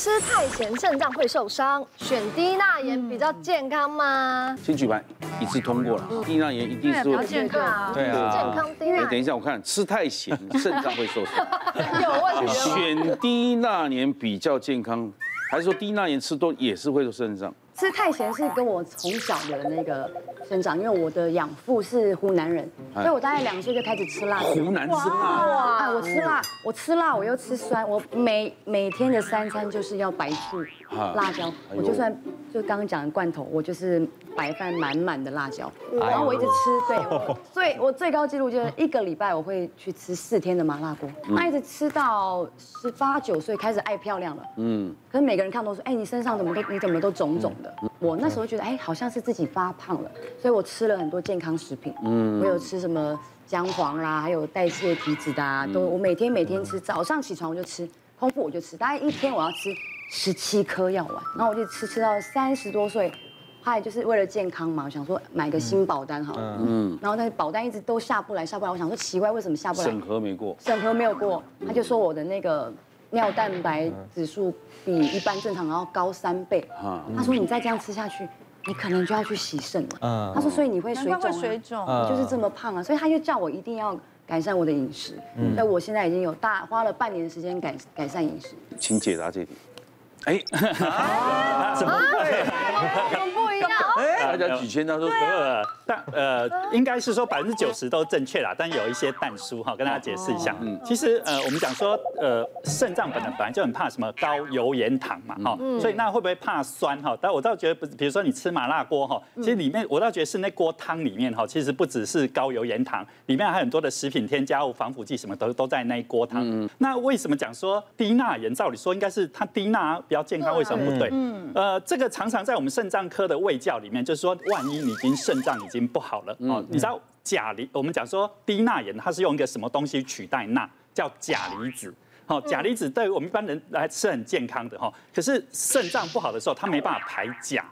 吃太咸肾脏会受伤，选低钠盐比较健康吗？先举牌，一次通过了。低钠盐一定是比较健康啊，对啊，健康低钠。等一下，我看吃太咸，肾脏会受伤。有问题。选低钠盐比较健康，还是说低钠盐吃多也是会受肾脏？吃太咸是跟我从小的那个生长，因为我的养父是湖南人，所以我大概两岁就开始吃辣。湖南吃辣？哇！我吃辣，我吃辣，我又吃酸，我每每天的三餐就是要白醋、辣椒，我就算就刚刚讲的罐头，我就是白饭满满的辣椒，然后我一直吃，对，最我最高纪录就是一个礼拜我会去吃四天的麻辣锅，那一直吃到十八九岁开始爱漂亮了，嗯，可是每个人看都说，哎，你身上怎么都你怎么都肿肿的。我那时候觉得，哎，好像是自己发胖了，所以我吃了很多健康食品。嗯，我有吃什么姜黄啦，还有代谢体脂的啊，都我每天每天吃，早上起床我就吃，空腹我就吃，大概一天我要吃十七颗药丸，然后我就吃吃到三十多岁，后来就是为了健康嘛，我想说买个新保单好了，嗯，然后那保单一直都下不来，下不来，我想说奇怪，为什么下不来？审核没过，审核没有过，他就说我的那个。尿蛋白指数比一般正常要高三倍。他说你再这样吃下去，你可能就要去洗肾了。他说所以你会水肿，水肿，就是这么胖啊。所以他就叫我一定要改善我的饮食。所以我现在已经有大花了半年的时间改改善饮食。请解答这题。哎，怎么会？怎么不一样？大家举签，他说呃，但呃，应该是说百分之九十都正确啦，但有一些但书哈，跟大家解释一下。嗯，其实呃，我们讲说呃，肾脏本来本来就很怕什么高油盐糖嘛，哈，所以那会不会怕酸哈？但我倒觉得不，比如说你吃麻辣锅哈，其实里面我倒觉得是那锅汤里面哈，其实不只是高油盐糖，里面还有很多的食品添加物、防腐剂什么都都在那一锅汤。嗯，那为什么讲说低钠盐？照理说应该是它低钠比较健康，为什么不对？嗯，呃，这个常常在我们肾脏科的卫教里面，就是说万一你已经肾脏已经不好了哦，你知道钾离，我们讲说低钠盐，它是用一个什么东西取代钠？叫钾离子。好，钾离子对于我们一般人来吃很健康的哈。可是肾脏不好的时候，它没办法排钾，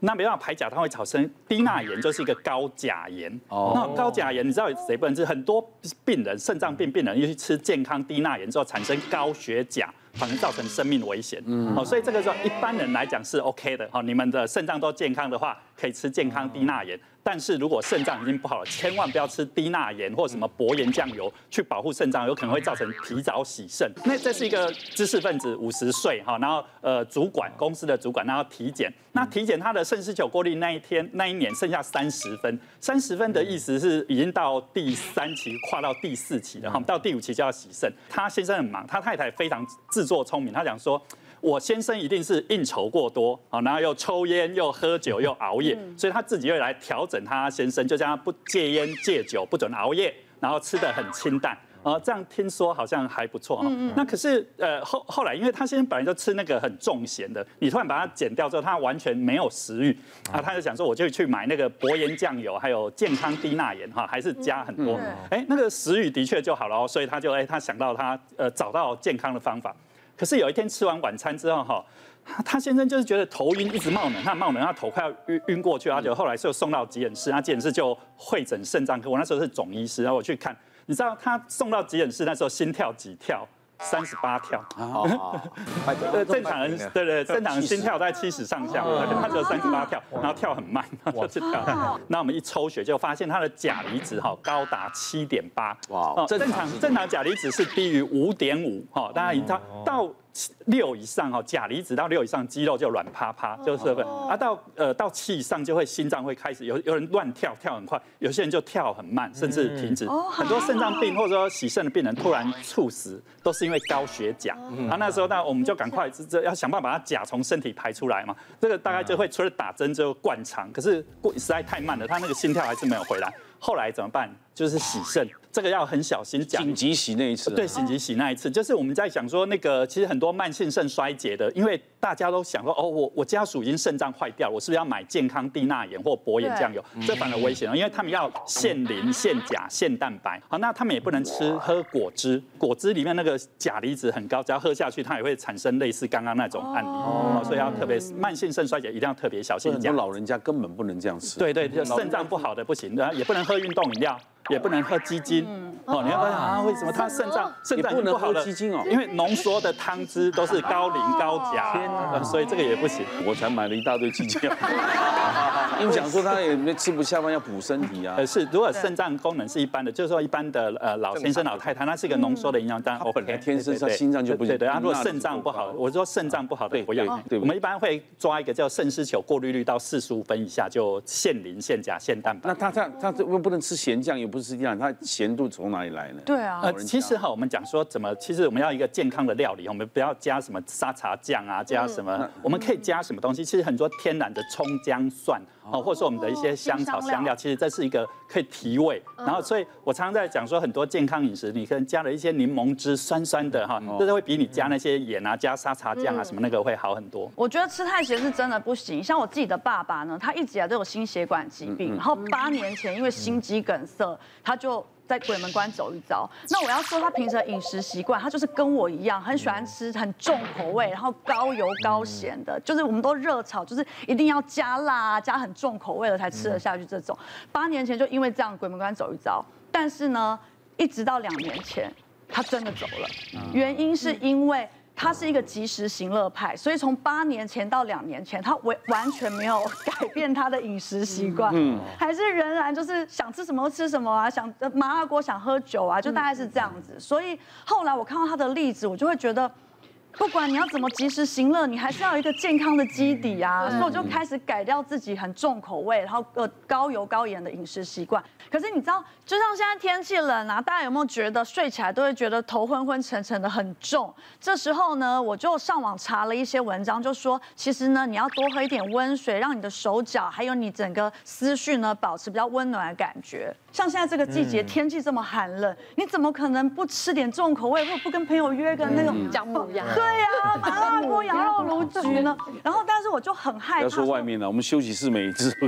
那没办法排钾，它会产生低钠盐，就是一个高钾盐。哦，那高钾盐，你知道谁不能吃？很多病人肾脏病病人，尤其吃健康低钠盐之后，产生高血钾。可能造成生命危险，嗯，好，所以这个时候一般人来讲是 OK 的，好，你们的肾脏都健康的话，可以吃健康低钠盐。但是如果肾脏已经不好了，千万不要吃低钠盐或什么薄盐酱油去保护肾脏，有可能会造成提早洗肾。那这是一个知识分子，五十岁哈，然后呃主管公司的主管，然后体检，那体检他的肾丝球过滤那一天那一年剩下三十分，三十分的意思是已经到第三期跨到第四期了哈，到第五期就要洗肾。他先生很忙，他太太非常自作聪明，他讲说。我先生一定是应酬过多，啊，然后又抽烟又喝酒又熬夜，所以他自己会来调整他先生，就叫他不戒烟戒酒，不准熬夜，然后吃的很清淡，啊，这样听说好像还不错哈。那可是呃后后来，因为他先生本来就吃那个很重咸的，你突然把它减掉之后，他完全没有食欲，啊，他就想说我就去买那个薄盐酱油，还有健康低钠盐哈，还是加很多，哎，那个食欲的确就好了哦，所以他就哎他想到他呃找到健康的方法。可是有一天吃完晚餐之后，哈，他先生就是觉得头晕，一直冒冷，汗冒冷，汗头快要晕晕过去，他就后来就送到急诊室，那急诊室就会诊肾脏科，我那时候是总医师，然后我去看，你知道他送到急诊室那时候心跳几跳？三十八跳，正常人对对，正常人心跳在七十上下，他只有三十八跳，然后跳很慢，就跳。那我们一抽血就发现他的钾离子哈高达七点八，哇，正常正常钾离子是低于五点五哈，大家已他到。六以上哈，钾离子到六以上，肌肉就软趴趴，就是不，啊到呃到七以上就会心脏会开始有有人乱跳，跳很快，有些人就跳很慢，甚至停止。很多肾脏病或者说洗肾的病人突然猝死，都是因为高血钾。啊那时候那我们就赶快这要想办法把它钾从身体排出来嘛，这个大概就会除了打针之后灌肠，可是过实在太慢了，他那个心跳还是没有回来。后来怎么办？就是洗肾。这个要很小心讲，紧急洗那一次，对，紧急洗那一次，就是我们在讲说那个，其实很多慢性肾衰竭的，因为大家都想说，哦，我我家属已经肾脏坏掉了，我是不是要买健康低钠盐或薄盐酱油？这反而危险了，因为他们要限磷、限钾、限蛋白，好，那他们也不能吃喝果汁，果汁里面那个钾离子很高，只要喝下去，它也会产生类似刚刚那种案例，哦，所以要特别慢性肾衰竭一定要特别小心讲。很多老人家根本不能这样吃，对对，就肾脏不好的不行，然后也不能喝运动饮料。也不能喝鸡精。哦，你要问啊，为什么他肾脏肾脏不能喝鸡精哦？因为浓缩的汤汁都是高磷高钾，天哪，所以这个也不行。我才买了一大堆鸡精。因为讲说他也没吃不下饭，要补身体啊。呃，是，如果肾脏功能是一般的，就是说一般的呃老先生老太太，那是一个浓缩的营养，当然 OK。天生他心脏就不行。对对，他如果肾脏不好，我说肾脏不好的不要。对，我们一般会抓一个叫肾丝球过滤率到四十五分以下，就限磷、限钾、限蛋白。那他他他这不能吃咸酱，也不是这样，他咸度从哪里来呢？对啊。呃，其实哈，我们讲说怎么，其实我们要一个健康的料理，我们不要加什么沙茶酱啊，加什么，我们可以加什么东西？其实很多天然的葱姜蒜。哦，或者说我们的一些香草香料，其实这是一个可以提味。然后，所以我常常在讲说，很多健康饮食，你可能加了一些柠檬汁，酸酸的哈，这都会比你加那些盐啊、加沙茶酱啊什么那个会好很多。我觉得吃太咸是真的不行。像我自己的爸爸呢，他一直以来都有心血管疾病，然后八年前因为心肌梗塞，他就。在鬼门关走一遭。那我要说他平时的饮食习惯，他就是跟我一样，很喜欢吃很重口味，然后高油高咸的，就是我们都热炒，就是一定要加辣、加很重口味的才吃得下去。这种八年前就因为这样鬼门关走一遭，但是呢，一直到两年前，他真的走了，原因是因为。他是一个及时行乐派，所以从八年前到两年前，他完完全没有改变他的饮食习惯，嗯，还是仍然就是想吃什么吃什么啊，想麻辣锅想喝酒啊，就大概是这样子。所以后来我看到他的例子，我就会觉得。不管你要怎么及时行乐，你还是要有一个健康的基底啊。所以我就开始改掉自己很重口味，然后呃高油高盐的饮食习惯。可是你知道，就像现在天气冷啊，大家有没有觉得睡起来都会觉得头昏昏沉沉的很重？这时候呢，我就上网查了一些文章，就说其实呢，你要多喝一点温水，让你的手脚还有你整个思绪呢，保持比较温暖的感觉。像现在这个季节，天气这么寒冷，你怎么可能不吃点重口味，或不跟朋友约个那种姜母鸭？对呀、啊，麻辣锅、羊肉炉局呢？然后，但是我就很害怕。不要说外面了，我们休息室每一次。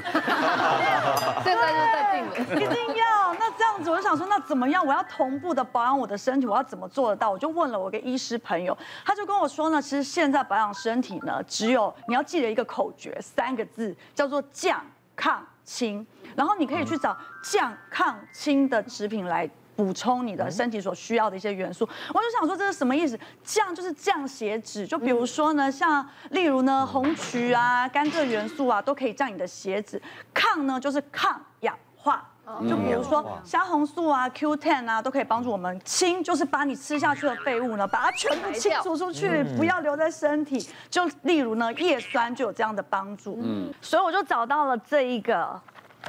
现在就在定了，一定要。那这样子，我就想说，那怎么样？我要同步的保养我的身体，我要怎么做得到？我就问了我一个医师朋友，他就跟我说呢，其实现在保养身体呢，只有你要记得一个口诀，三个字，叫做降抗清。然后你可以去找降抗清的食品来补充你的身体所需要的一些元素。我就想说这是什么意思？降就是降血脂，就比如说呢，像例如呢红曲啊、甘蔗元素啊，都可以降你的血脂。抗呢就是抗氧化，就比如说虾红素啊、Q10 啊，都可以帮助我们。清就是把你吃下去的废物呢，把它全部清除出去，不要留在身体。就例如呢叶酸就有这样的帮助。嗯，所以我就找到了这一个。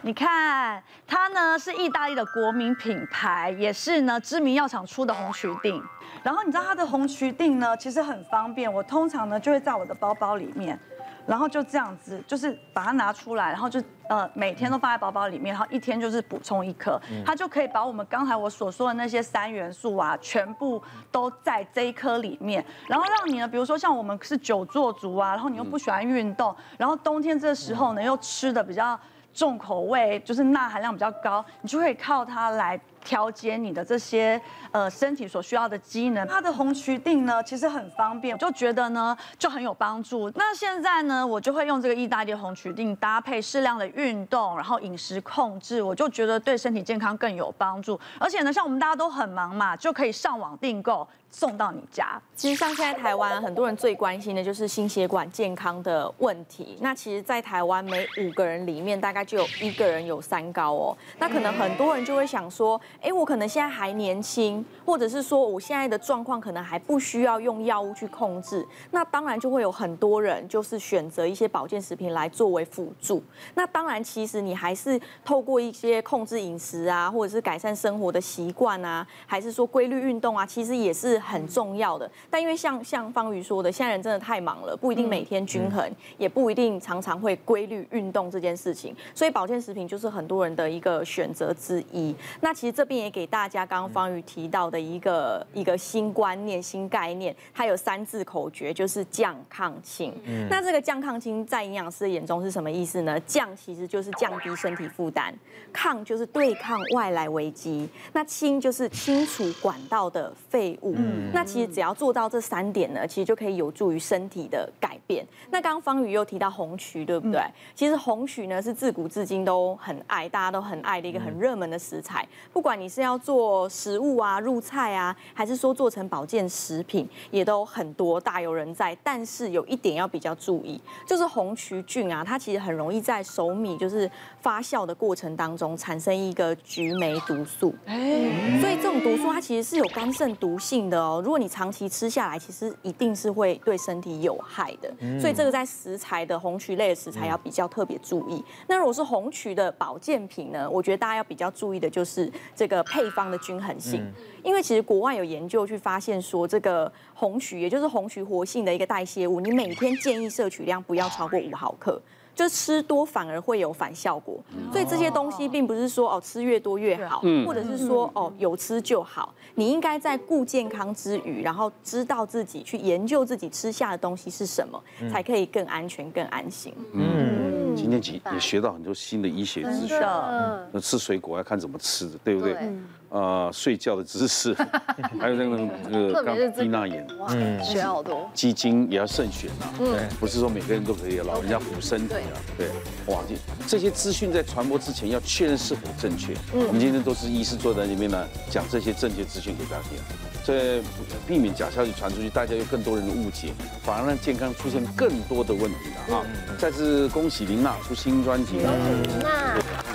你看，它呢是意大利的国民品牌，也是呢知名药厂出的红曲定。然后你知道它的红曲定呢，其实很方便。我通常呢就会在我的包包里面，然后就这样子，就是把它拿出来，然后就呃每天都放在包包里面，然后一天就是补充一颗，它就可以把我们刚才我所说的那些三元素啊，全部都在这一颗里面，然后让你呢，比如说像我们是久坐族啊，然后你又不喜欢运动，然后冬天这时候呢又吃的比较。重口味就是钠含量比较高，你就可以靠它来调节你的这些呃身体所需要的机能。它的红曲定呢，其实很方便，就觉得呢就很有帮助。那现在呢，我就会用这个意大利红曲定搭配适量的运动，然后饮食控制，我就觉得对身体健康更有帮助。而且呢，像我们大家都很忙嘛，就可以上网订购。送到你家。其实像现在台湾很多人最关心的就是心血管健康的问题。那其实，在台湾每五个人里面，大概就有一个人有三高哦。那可能很多人就会想说，哎，我可能现在还年轻，或者是说我现在的状况可能还不需要用药物去控制。那当然就会有很多人就是选择一些保健食品来作为辅助。那当然，其实你还是透过一些控制饮食啊，或者是改善生活的习惯啊，还是说规律运动啊，其实也是。很重要的，但因为像像方瑜说的，现在人真的太忙了，不一定每天均衡，也不一定常常会规律运动这件事情，所以保健食品就是很多人的一个选择之一。那其实这边也给大家刚刚方瑜提到的一个一个新观念、新概念，它有三字口诀，就是降抗清。那这个降抗清在营养师的眼中是什么意思呢？降其实就是降低身体负担，抗就是对抗外来危机，那清就是清除管道的废物。那其实只要做到这三点呢，其实就可以有助于身体的改变。那刚刚方宇又提到红曲，对不对？其实红曲呢是自古至今都很爱，大家都很爱的一个很热门的食材。不管你是要做食物啊、入菜啊，还是说做成保健食品，也都很多大有人在。但是有一点要比较注意，就是红曲菌啊，它其实很容易在熟米就是发酵的过程当中产生一个菊霉毒素。所以这种毒素它其实是有肝肾毒性的哦。如果你长期吃下来，其实一定是会对身体有害的。所以这个在食材的红曲类的食材要比较特别注意。那如果是红曲的保健品呢，我觉得大家要比较注意的就是这个配方的均衡性，因为其实国外有研究去发现说，这个红曲也就是红曲活性的一个代谢物，你每天建议摄取量不要超过五毫克。就吃多反而会有反效果，所以这些东西并不是说哦吃越多越好，或者是说哦有吃就好。你应该在顾健康之余，然后知道自己去研究自己吃下的东西是什么，才可以更安全、更安心。嗯，今天也也学到很多新的医学知识。那吃水果要看怎么吃的，对不对？呃，睡觉的姿势，还有那个那个刚低钠盐，嗯，学好多。基金也要慎选呐，对，不是说每个人都可以，老人家补身体啊，对，哇，这这些资讯在传播之前要确认是否正确。嗯。我们今天都是医师坐在里面呢，讲这些正确资讯给大家听，所以避免假消息传出去，大家有更多人的误解，反而让健康出现更多的问题了啊！再次恭喜林娜出新专辑，恭喜琳娜。